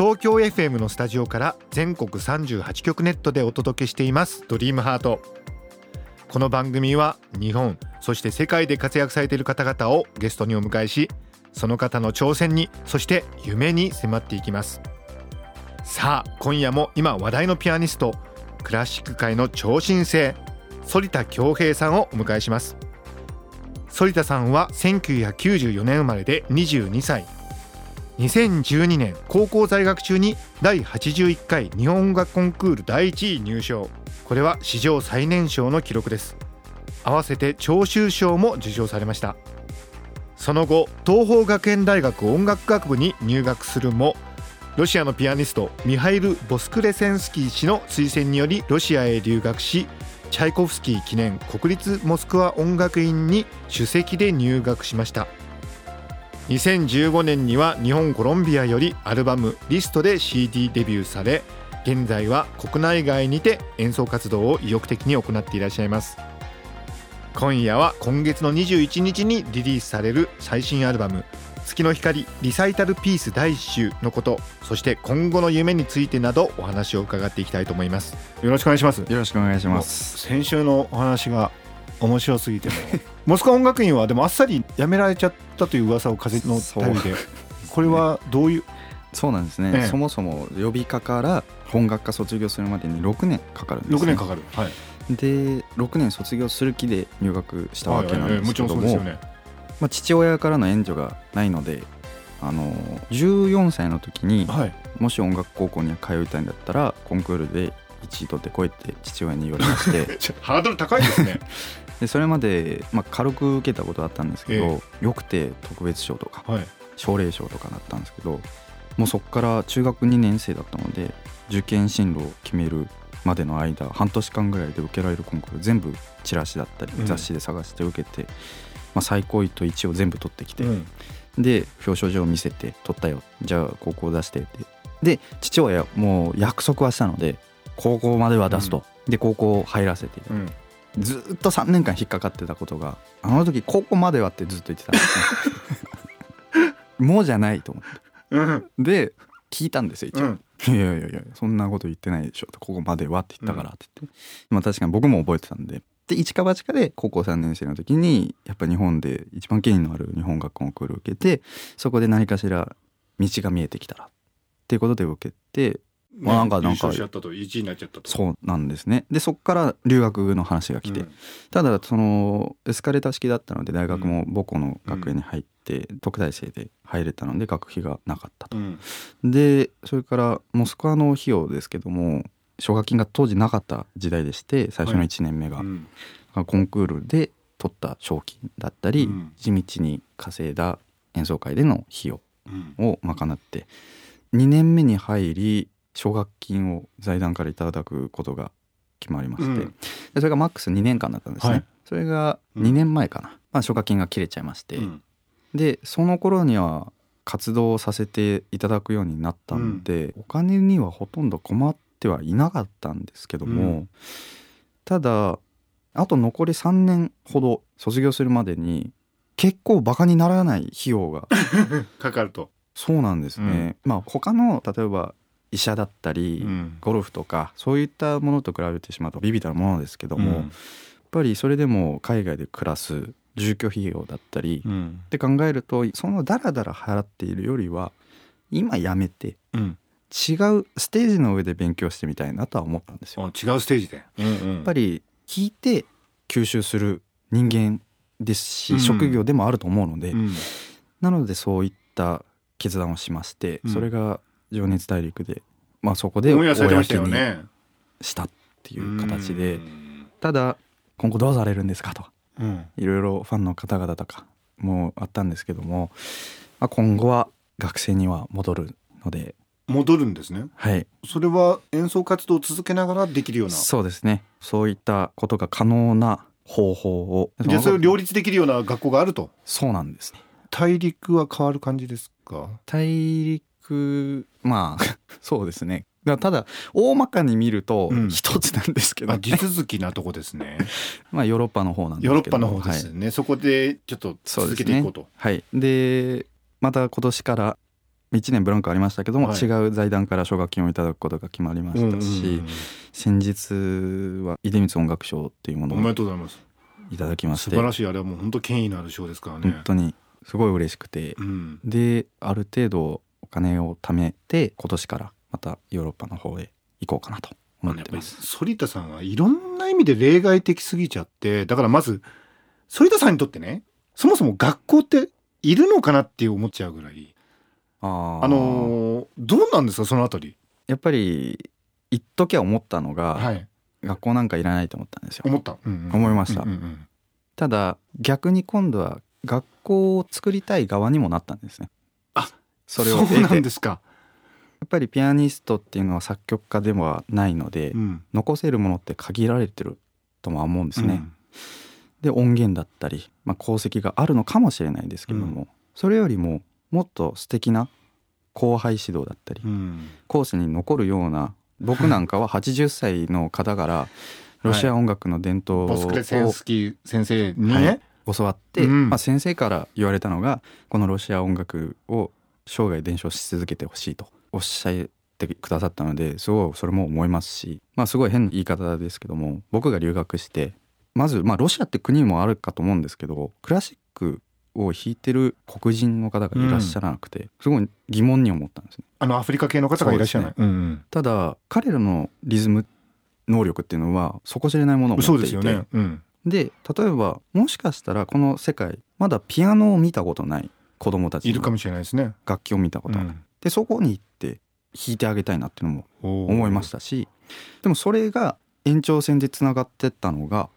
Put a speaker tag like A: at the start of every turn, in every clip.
A: 東京 FM のスタジオから全国38局ネットでお届けしています。ドリームハート。この番組は日本そして世界で活躍されている方々をゲストにお迎えしその方の挑戦にそして夢に迫っていきます。さあ今夜も今話題のピアニストクラシック界の超新星反田恭平さんをお迎えします。反田さんは1994年生まれで22歳。2012年高校在学中に第81回日本音楽コンクール第1位入賞。これは史上最年少の記録です。合わせて聴衆賞も受賞されました。その後東邦学園大学音楽学部に入学するもロシアのピアニストミハイル・ボスクレセンスキー氏の推薦によりロシアへ留学しチャイコフスキー記念国立モスクワ音楽院に首席で入学しました。2015年には日本コロンビアよりアルバム「リスト」で CD デビューされ現在は国内外にて演奏活動を意欲的に行っていらっしゃいます。今夜は今月の21日にリリースされる最新アルバム「月の光リサイタルピース第1集」のことそして今後の夢についてなどお話を伺っていきたいと思います。よろしくお願いします。
B: よろしくお願いします。
A: 先週のお話が面白すぎても。モスクワ音楽院はでもあっさり辞められちゃったという噂を風の便りで。これはどういう？
B: そうなんですね、
A: ええ。
B: そもそも予備科から本学科卒業するまでに6年かかるんです、ね、
A: 6年かかる、はい、
B: で6年卒業する気で入学したわけなんですけども。まあ、父親からの援助がないのであの14歳の時に
A: はい。
B: もし音楽高校に通いたいんだったらコンクールで1位取ってこいって父親に言われまして
A: ハードル高いですね
B: でそれまで、まあ、軽く受けたことあったんですけど、
A: え
B: よくて特別賞とか
A: はい。
B: 奨励賞とかだったんですけどもうそこから中学2年生だったので受験進路を決めるまでの間半年間ぐらいで受けられるコンクール全部チラシだったり
A: うん。
B: 雑誌で探して受けて、まあ、最高位と1を全部取ってきて、
A: うん。
B: で表彰状を見せて取ったよ。じゃあ高校出してって。で父親もう約束はしたので高校までは出すと、で高校入らせていただいて。
A: うん
B: ずーっと3年間引っかかってたことがあの時高校まではってずっと言ってた もうじゃないと思って。
A: うん。
B: で聞いたんですよ一応、
A: うん。
B: いやいやいやそんなこと言ってないでしょここまではって言ったからって言って、まあ確かに僕も覚えてたんで。で一か八かで高校3年生の時にやっぱ日本で一番権威のある日本学コンクールを受けてそこで何かしら道が見えてきたらっていうことで受けてまあなんかなんか
A: しちゃったと1位になっちゃったと。
B: そうなんですね。でそこから留学の話が来て、
A: うん。
B: ただそのエスカレーター式だったので大学も母校の学園に入って特待生で入れたので学費がなかったと。
A: うん。
B: でそれからモスクワの費用ですけども奨学金が当時なかった時代でして最初の1年目が、
A: うん。
B: コンクールで取った賞金だったり、
A: うん。
B: 地道に稼いだ演奏会での費用
A: うん。
B: を賄って2年目に入り奨学金を財団からいただくことが決まりまして、
A: うん。
B: でそれがマックス2年間だったんですね、
A: はい。
B: それが
A: うん。
B: 2年前かな、まあ、奨学金が切れちゃいまして、
A: うん。
B: でその頃には活動をさせていただくようになったんで、お金にはほとんど困ってはいなかったんですけども、
A: うん。
B: ただあと残り3年ほど卒業するまでに結構バカにならない費用が
A: かかると。
B: そうなんですね、まあ他の例えば医者だったり、
A: うん。
B: ゴルフとかそういったものと比べてしまうとビビたるものですけども、
A: うん。
B: やっぱりそれでも海外で暮らす住居費用だったり、
A: うん。
B: って考えるとそのダラダラ払っているよりは今やめて
A: うん。
B: 違うステージの上で勉強してみたいなとは思ったんですよ。
A: あ違うステージで。うんうん。
B: やっぱり聞いて吸収する人間ですし、
A: うん。
B: 職業でもあると思うので、
A: うん。
B: なのでそういった決断をしまして、
A: うん。
B: それが「情熱大陸で」まあそこで公にしたっていう形で、
A: うん。
B: ただ今後どうされるんですかと
A: うん。
B: いろいろファンの方々とかもあったんですけども、まあ、今後は学生には戻るので。
A: 戻るんですね。
B: はい。
A: それは演奏活動を続けながらできるような。
B: そうですね。そういったことが可能な方法を。
A: じゃあそれを両立できるような学校があると。
B: そうなんですね。
A: 大陸は変わる感じですか？
B: 大陸まあ そうですね。だただ大まかに見ると
A: うん。
B: 一つなんですけど、
A: あ
B: ね
A: 地続きなとこですね。
B: まあヨーロッパの方なんですけど。
A: ヨーロッパの方です
B: はい。
A: ね、そこでちょっと続けていこうと。
B: はい。でまた今年から1年ブランクありましたけども、
A: はい。
B: 違う財団から奨学金をいただくことが決まりましたし、先日は出光音楽賞っていうもの
A: おめで
B: を
A: とうございます
B: いただきまして。
A: 素晴らしい。あれはもう本当権威のある賞ですからね。
B: 本当にすごい嬉しくて。
A: うん。
B: である程度お金を貯めて今年からまたヨーロッパの方へ行こうかなと思ってます。
A: 反田さんはいろんな意味で例外的すぎちゃってだからまず反田さんにとってねそもそも学校っているのかなって思っちゃうぐらい
B: あー。
A: あのーどうなんですかそのあたり？
B: やっぱり一時は思ったのが、
A: はい。
B: 学校なんかいらないと思ったんですよ。
A: 思った、うんうん。
B: 思いました。
A: うんうん。
B: ただ逆に今度は学校を作りたい側にもなったんですね。
A: あ
B: それを
A: そうなんですか、
B: やっぱりピアニストっていうのは作曲家ではないので、
A: うん。
B: 残せるものって限られてるとも思うんですね。
A: うん。
B: で音源だったり、まあ、功績があるのかもしれないですけども、それよりももっと素敵な後輩指導だったり、
A: うん。
B: 後世に残るような僕なんかは 80歳の方からロシア音楽の伝統を
A: ボスクレセンスキー先生にね、
B: はい。教わって、
A: うん。
B: まあ、先生から言われたのがこのロシア音楽を生涯伝承し続けてほしいとおっしゃってくださったのですごいそれも思いますし、まあ、すごい変な言い方ですけども僕が留学してまず、まあ、ロシアって国もあるかと思うんですけどクラシックを弾いてる黒人の方がいらっしゃらなくて、すごい疑問に思ったんですね。
A: あのアフリカ系の方がいらっしゃらない、
B: そう
A: うん
B: ただ彼らのリズム能力っていうのは底知れないものを
A: うん、
B: 持っていて
A: そうですよね、うん、
B: で例えばもしかしたらこの世界まだピアノを見たことない子供たちの
A: いるかもしれないですね、
B: 楽器を見たことある、でそこに行って弾いてあげたいなっていうのも
A: 思
B: 思いましたしでもそれが延長線でつながってったのが、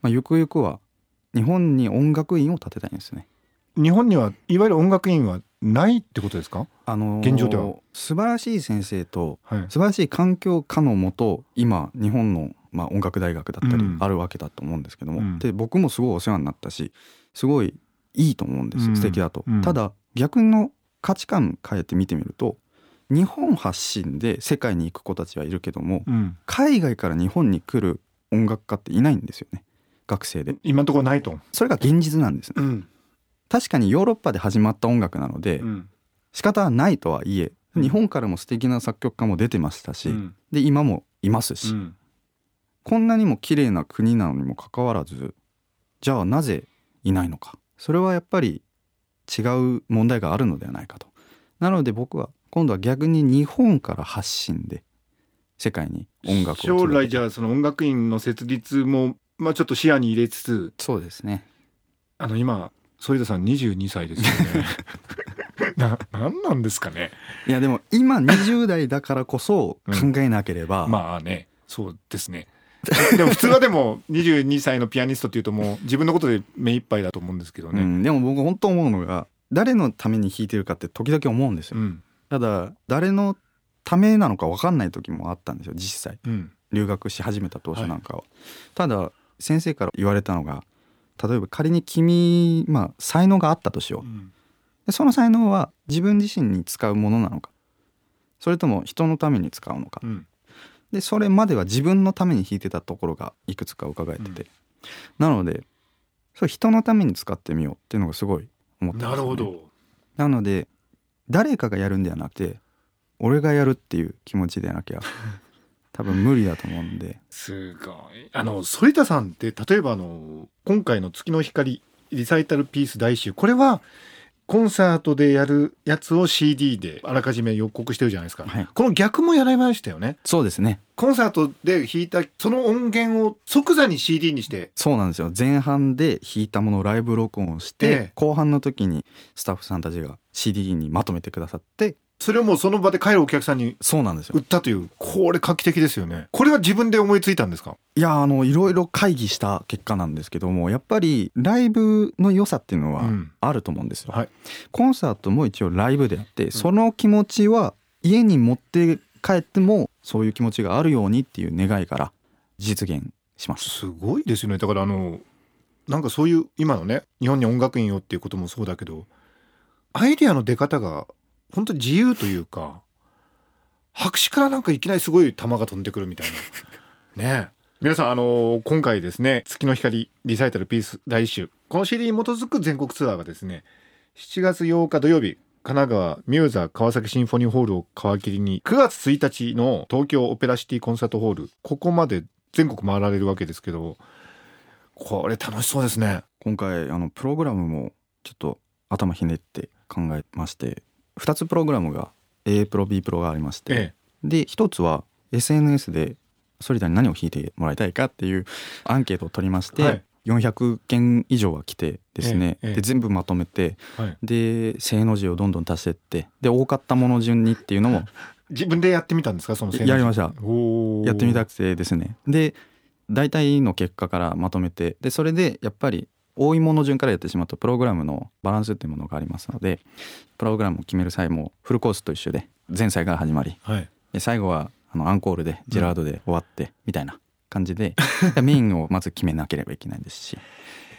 B: まあ、ゆくゆくは日本に音楽院を建てたいんですね。
A: 日本にはいわゆる音楽院はないってことですか？
B: あのー
A: 現状では。
B: 素晴らしい先生と
A: はい。
B: 素晴らしい環境下のもと今日本の、まあ、音楽大学だったり
A: うん。
B: あるわけだと思うんですけども、
A: うん。
B: で僕もすごいお世話になったしすごいいいと思うんです、
A: うん。
B: 素敵だと、
A: うん。
B: ただ逆の価値観変えて見てみると日本発信で世界に行く子たちはいるけども
A: うん、
B: 海外から日本に来る音楽家っていないんですよね学生で。
A: 今のところないと、
B: それが現実なんですね。
A: ん。
B: 確かにヨーロッパで始まった音楽なので
A: うん。
B: 仕方はないとはいえ
A: うん。
B: 日本からも素敵な作曲家も出てましたし、
A: うん。
B: で今もいますし、
A: うん。
B: こんなにも綺麗な国なのにもかかわらずじゃあなぜいないのかそれはやっぱり違う問題があるのではないかと。なので僕は今度は逆に日本から発信で世界に音楽を
A: 将来じゃあその音楽院の設立も、まあ、ちょっと視野に入れつつ
B: そうですね。
A: あの今反田さん22歳ですよね。ななんなんですかね。
B: いやでも今20代だからこそ考えなければ、
A: まあねそうですね でも普通はでも22歳のピアニストっていうともう自分のことで目いっぱいだと思うんですけどね、
B: うん、でも僕本当思うのが誰のために弾いてるかって時々思うんですよ、
A: うん。
B: ただ誰のためなのか分かんない時もあったんですよ実際。
A: うん。
B: 留学し始めた当初なんかは、ただ先生から言われたのが例えば仮に君まあ才能があったとしよう。その才能は自分自身に使うものなのか。それとも人のために使うのか。
A: うん
B: でそれまでは自分のために弾いてたところがいくつか伺えてて、なのでそれ人のために使ってみようっていうのがすごい思ったんですよね。
A: なるほど。
B: なので誰かがやるんではなくて俺がやるっていう気持ちでなきゃ 多分無理だと思うんで。す
A: ごい。あの反田さんって例えばあの今回の「月の光」リサイタルピース大集これはコンサートでやるやつを CD であらかじめ予告してるじゃないですか、
B: はい。
A: この逆もやられましたよね。
B: そうですね。
A: コンサートで弾いたその音源を即座に CD にして。
B: そうなんですよ。前半で弾いたものをライブ録音をして、
A: ええ。
B: 後半の時にスタッフさんたちが CD にまとめてくださって
A: それをもうその場で帰るお客さんに
B: そうなんですよ。
A: 売ったというこれ画期的ですよね。これは自分で思いついたんですか？
B: いやあのいろいろ会議した結果なんですけどもやっぱりライブの良さっていうのは
A: うん。
B: あると思うんですよ、
A: はい。
B: コンサートも一応ライブであってその気持ちは家に持って帰ってもそういう気持ちがあるようにっていう願いから実現します。
A: すごいですよね。だからあのなんかそういう今のね日本に音楽院をっていうこともそうだけどアイデアの出方が本当に自由というか白紙からなんかいきなりすごい球が飛んでくるみたいな。ね。え皆さんあの今回ですね月の光リサイタルピース大集この CD に基づく全国ツアーがですね7月8日土曜日神奈川ミューザ川崎シンフォニーホールを皮切りに9月1日の東京オペラシティコンサートホールここまで全国回られるわけですけどこれ楽しそうですね。
B: 今回あのプログラムもちょっと頭ひねって考えまして2つプログラムが A プロ B プロがありまして、
A: え
B: で1つは SNS でソリタに何を弾いてもらいたいかっていうアンケートを取りまして、
A: はい。
B: 400件以上は来てですね、
A: ええええ。
B: で全部まとめて
A: えはい、
B: で正の字をどんどん足してってで多かったもの順にっていうのも
A: 自分でやってみたんですか？その
B: やりました。やってみたくてですね。で大体の結果からまとめてでそれでやっぱり多いもの順からやってしまうとプログラムのバランスっていうものがありますのでプログラムを決める際もフルコースと一緒で前菜から始まり
A: はい。
B: で最後はあのアンコールでジェラードで終わってみたいな感じで、メインをまず決めなければいけないですし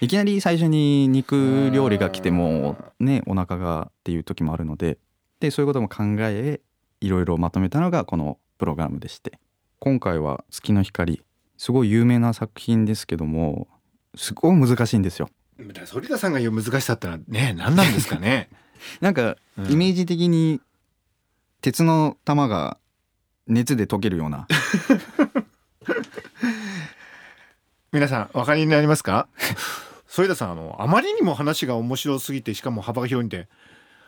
B: いきなり最初に肉料理が来てもねお腹がっていう時もあるのででそういうことも考えいろいろまとめたのがこのプログラムでして。今回は「月の光」すごい有名な作品ですけどもすごい難しいんですよ。
A: 反田さんが言う難しさってのはね何なんですかね。
B: なんか
A: うん。
B: イメージ的に鉄の玉が熱で溶けるような。
A: 皆さんお分かりになりますか？反田さんあのあまりにも話が面白すぎてしかも幅が広いんで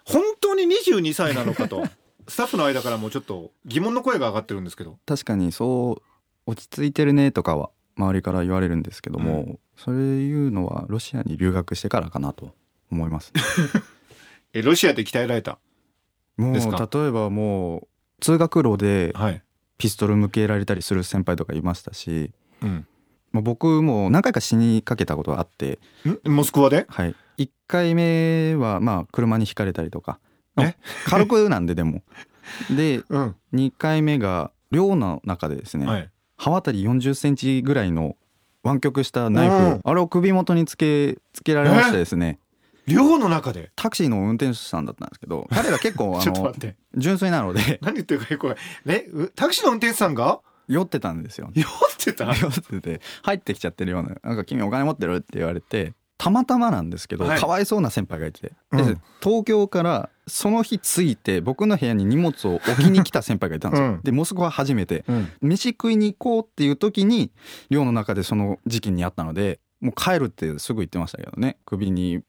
A: 本当に22歳なのかとスタッフの間からもちょっと疑問の声が上がってるんですけど。
B: 確かにそう落ち着いてるねとかは周りから言われるんですけども、それいうのはロシアに留学してからかなと思います。
A: えロシアで鍛えられた
B: もう例えばもう通学路で
A: はい、
B: ピストル向けられたりする先輩とかいましたし、
A: うん、
B: まあ、僕も何回か死にかけたことがあって、
A: ん？モスクワで？
B: はい、1回目はまあ車にひかれたりとか。
A: え？
B: 軽くなんででも。で
A: うん。
B: 2回目が寮の中でですね、
A: はい
B: 刃渡り40センチぐらいの湾曲したナイフ、
A: うん。
B: あれを首元につけつけられましてですね。
A: 寮の中で？
B: タクシーの運転手さんだったんですけど 彼ら結構あの純粋なので。
A: 何言ってるかよくわかんない。ねうタクシーの運転手さんが？
B: 酔ってたんですよ。
A: 酔ってた？
B: 酔ってて入ってきちゃってるような「なんか君お金持ってる?」って言われてたまたまなんですけど、
A: はい。
B: かわいそうな先輩がいて、で
A: うん。
B: 東京からその日着いて僕の部屋に荷物を置きに来た先輩がいたんですよ、
A: うん。
B: でモスクワ初めて。
A: うん。
B: 飯食いに行こうっていう時に寮の中でその時期にあったのでもう帰るってすぐ言ってましたけどね。首に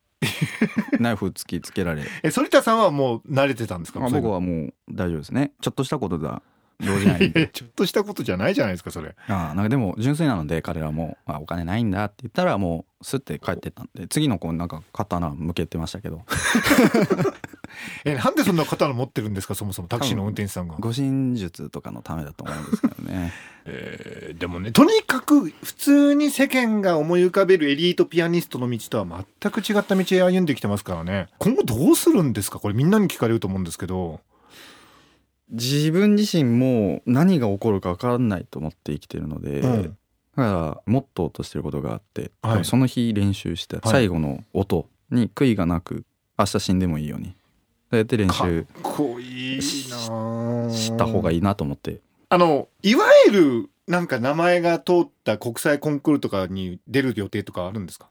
B: ナイフ突きつけられ。
A: え反田さんはもう慣れてたんですか？
B: 僕はもう大丈夫ですね。ちょっとしたことだ動じないんで。
A: ちょっとしたことじゃないじゃないですかそれ。
B: ああなんかでも純粋なので彼らもあお金ないんだって言ったらもうスッて帰ってったんで次の子なんか刀向けてましたけど。
A: えなんでそんな刀持ってるんですかそもそもタクシーの運転手さんが、
B: 護身術とかのためだと思うんですけどね。
A: えーでもねとにかく普通に世間が思い浮かべるエリートピアニストの道とは全く違った道へ歩んできてますからね。今後どうするんですか？これみんなに聞かれると思うんですけど
B: 自分自身も何が起こるか分かんないと思って生きてるので、
A: うん。
B: だからモットーとしてることがあって、
A: はい。
B: その日練習した最後の音に悔いがなく明日死んでもいいように。そうやって練習
A: こいいなあ。
B: した方がいいなと思って。
A: あのいわゆるなんか名前が通った国際コンクールとかに出る予定とかあるんですか？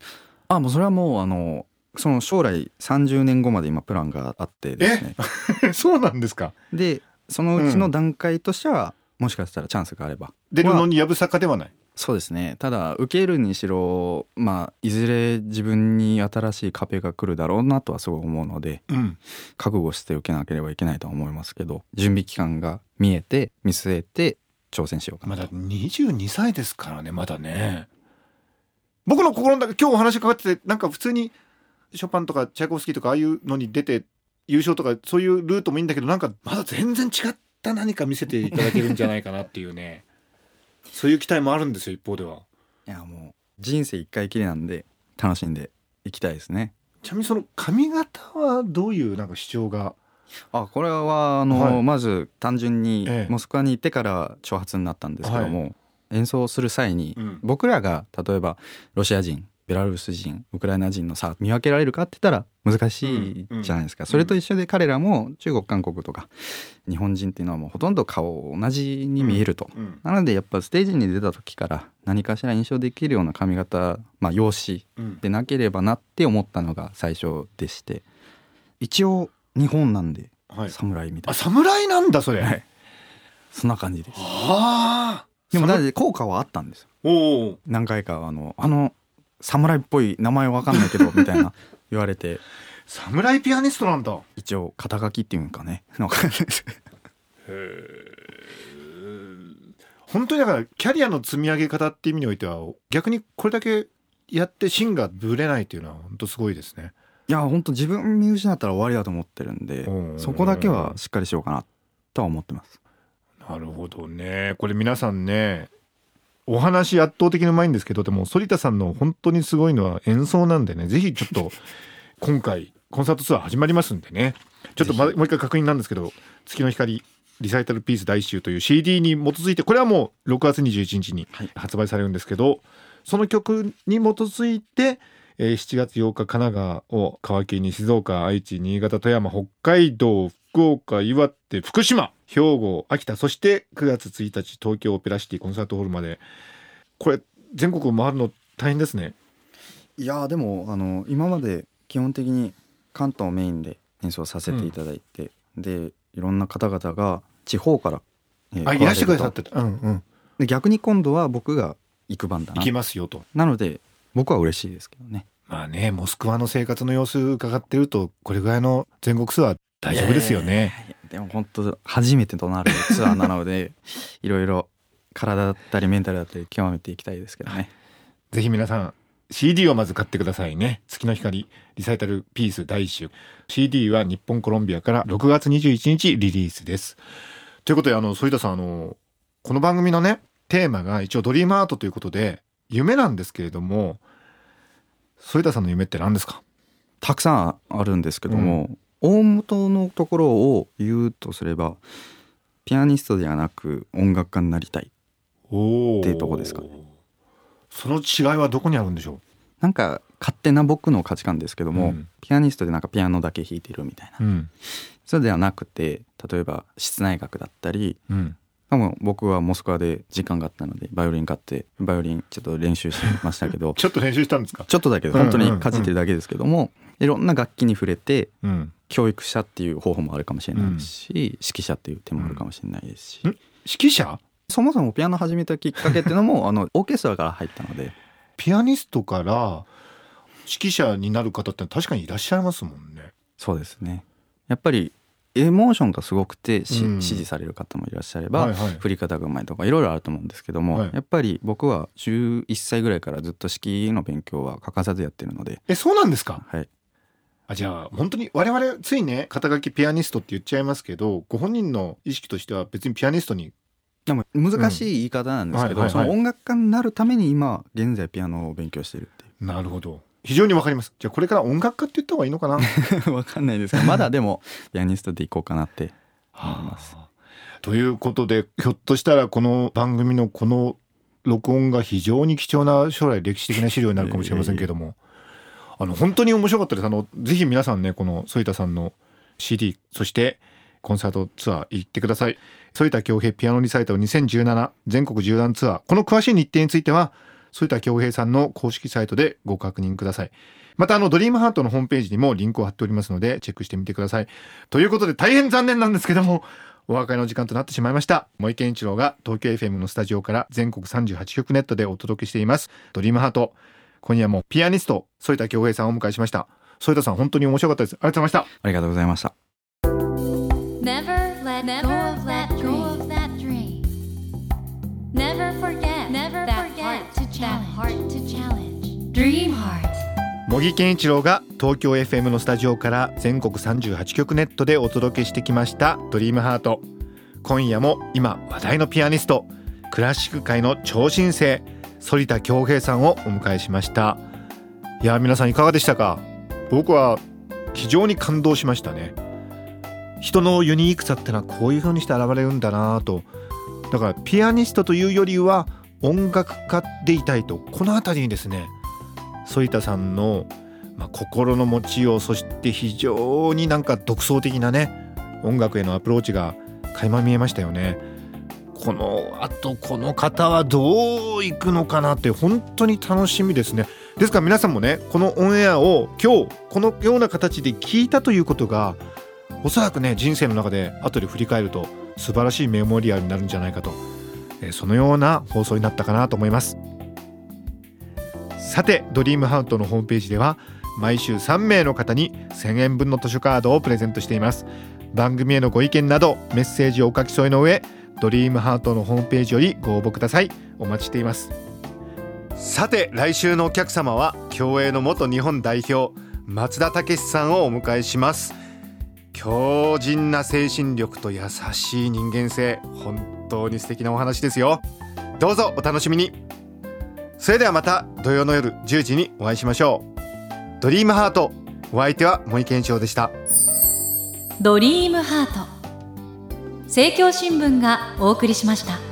B: あもうそれはもうあのその将来30年後まで今プランがあってですね。
A: そうなんですか？
B: でそのうちの段階としては、もしかしたらチャンスがあれば。
A: 出るのにやぶさかではない。
B: そうですね。ただ受けるにしろまあいずれ自分に新しい壁が来るだろうなとはすごい思うので
A: うん。
B: 覚悟して受けなければいけないとは思いますけど準備期間が見えて見据えて挑戦しようかな
A: まだ22歳ですからねまだね。僕の心の中今日お話かかっててなんか普通にショパンとかチャイコフスキーとかああいうのに出て優勝とかそういうルートもいいんだけどなんかまだ全然違った何か見せていただけるんじゃないかなっていうね。そういう期待もあるんですよ一方では。い
B: やもう人生一回きりなんで楽しんでいきたいですね。
A: ちなみにその髪型はどういうなんか主張が？
B: あこれはあの、
A: はい。
B: まず単純に
A: ええ。
B: モスクワに行ってから挑発になったんですけども、演奏する際に、
A: うん。
B: 僕らが例えばロシア人ベラルーシ人ウクライナ人の差見分けられるかって言ったら難しいじゃないですか、
A: うん
B: それと一緒で彼らも中国韓国とか日本人っていうのはもうほとんど顔同じに見えると、
A: うん
B: なのでやっぱステージに出た時から何かしら印象できるような髪型、まあ、容姿
A: うん。
B: でなければなって思ったのが最初でして。一応日本なんで
A: はい。
B: 侍みたい
A: あ侍なんだそれ、
B: な、はい、そんな感じです。
A: はあ。
B: でもだって効果はあったんですよ。何回かあのあの侍っぽい名前わかんないけどみたいな 言われて。
A: 侍ピアニストなんだ。
B: 一応肩書きっていうんかね。の感じです。
A: 本当にだからキャリアの積み上げ方っていう意味においては逆にこれだけやって芯がぶれないっていうのは本当すごいですね。
B: いや本当自分見失ったら終わりだと思ってるんで
A: うん。
B: そこだけはしっかりしようかなとは思ってます。
A: なるほどね。これ皆さんねお話圧倒的にうまいんですけどでも反田さんの本当にすごいのは演奏なんでねぜひちょっと 今回コンサートツアー始まりますんでね。ちょっとまもう一回確認なんですけど「月の光リサイタルピース大集」という CD に基づいてこれはもう6月21日に
B: はい。
A: 発売されるんですけど、その曲に基づいて、えー7月8日神奈川を皮切りに静岡愛知新潟富山北海道福岡岩手福島兵庫秋田そして9月1日東京オペラシティコンサートホールまでこれ全国を回るの大変ですね。
B: いやーでもあの今まで基本的に関東メインで演奏させていただいて、でいろんな方々が地方から、えー
A: あいらしてくださってた。うんうん。
B: で逆に今度は僕が行く番だな
A: 行きますよと。
B: なので僕は嬉しいですけどね
A: まあねモスクワの生活の様子伺ってるとこれぐらいの全国ツアー大丈夫ですよね。
B: でも本当初めてとなるツアーなので いろいろ体だったりメンタルだったり極めていきたいですけどね。
A: ぜひ皆さん CD をまず買ってくださいね。月の光リサイタルピース第一集 CD は日本コロンビアから6月21日リリースです。ということであの反田さんあのこの番組のねテーマが一応ドリームアートということで夢なんですけれども反田さんの夢って何ですか？
B: たくさんあるんですけども、大元のところを言うとすればピアニストではなく音楽家になりたい。
A: お
B: っていうとこですかね。
A: その違いはどこにあるんでしょ
B: なんか勝手な僕の価値観ですけども、
A: うん。
B: ピアニストでなんかピアノだけ弾いてるみたいな。
A: ううん。
B: そうではなくて例えば室内楽だったり
A: うん
B: 多分僕はモスクワで時間があったのでバイオリン買ってバイオリンちょっと練習しましたけど。
A: ちょっと練習したんですか？
B: ちょっとだけど本当にかじってるだけですけども、いろんな楽器に触れて
A: うん。
B: 教育者っていう方法もあるかもしれないですし、指揮者っていう手もあるかもしれないですし、
A: ん。指揮者？
B: そもそもピアノ始めたきっかけっていうのもあのオーケストラから入ったので。
A: ピアニストから指揮者になる方って確かにいらっしゃいますもんね。
B: そうですね。やっぱりエモーションがすごくてし、
A: うん。
B: 指示される方もいらっしゃれば、
A: はいはい。
B: 振り方がうまいとかいろいろあると思うんですけども、
A: はい。
B: やっぱり僕は11歳ぐらいからずっと指揮の勉強は欠かさずやってるので、
A: えそうなんですか？
B: はい、
A: あじゃあ本当に我々ついね肩書きピアニストって言っちゃいますけどご本人の意識としては別にピアニストに
B: でも難しい言い方なんですけど、その音楽家になるために今現在ピアノを勉強してるってい
A: なるほど非常にわかります。じゃあこれから音楽家って言った方がいいのかな？
B: う わかんないですがまだでも ピアニストでいこうかなって思います。
A: はあ。ということでひょっとしたらこの番組のこの録音が非常に貴重な将来歴史的な資料になるかもしれませんけども。あの本当に面白かったです。あのぜひ皆さんねこの反田さんの CD そしてコンサートツアー行ってください。反田恭平ピアノリサイタル2017全国縦断ツアー。この詳しい日程については反田恭平さんの公式サイトでご確認ください。またあのドリームハートのホームページにもリンクを貼っておりますのでチェックしてみてください。ということで大変残念なんですけどもお別れの時間となってしまいました。森健一郎が東京 FM のスタジオから全国38局ネットでお届けしています。ドリームハート。今夜もピアニスト反田恭平さんをお迎えしました。反田さん本当に面白かったです。ありがとうございました。
B: ありがとうございました。
A: 茂木健一郎が東京 FM のスタジオから全国38局ネットでお届けしてきました「ドリームハート。今夜も今話題のピアニストクラシック界の超新星反田恭平さんをお迎えしました。いや皆さんいかがでしたか？僕は非常に感動しましたね。人のユニークさってのはこういう風にして現れるんだなと。だからピアニストというよりは音楽家でいたいとこの辺りにですね反田さんの、まあ、心の持ちようそして非常になんか独創的なね音楽へのアプローチが垣間見えましたよね。このあとこの方はどういくのかなって本当に楽しみですね。ですから皆さんもねこのオンエアを今日このような形で聞いたということがおそらくね人生の中で後で振り返ると素晴らしいメモリアルになるんじゃないかとそのような放送になったかなと思います。さてドリームハートのホームページでは毎週3名の方に1000円分の図書カードをプレゼントしています。番組へのご意見などメッセージをお書き添えの上ドリームハートのホームページよりご応募ください。お待ちしています。さて来週のお客様は競泳の元日本代表松田武さんをお迎えします。強靭な精神力と優しい人間性本当に素敵なお話ですよ。どうぞお楽しみに。それではまた土曜の夜10時にお会いしましょう。ドリームハートお相手は森健一郎でした。
C: ドリームハート。政教新聞がお送りしました。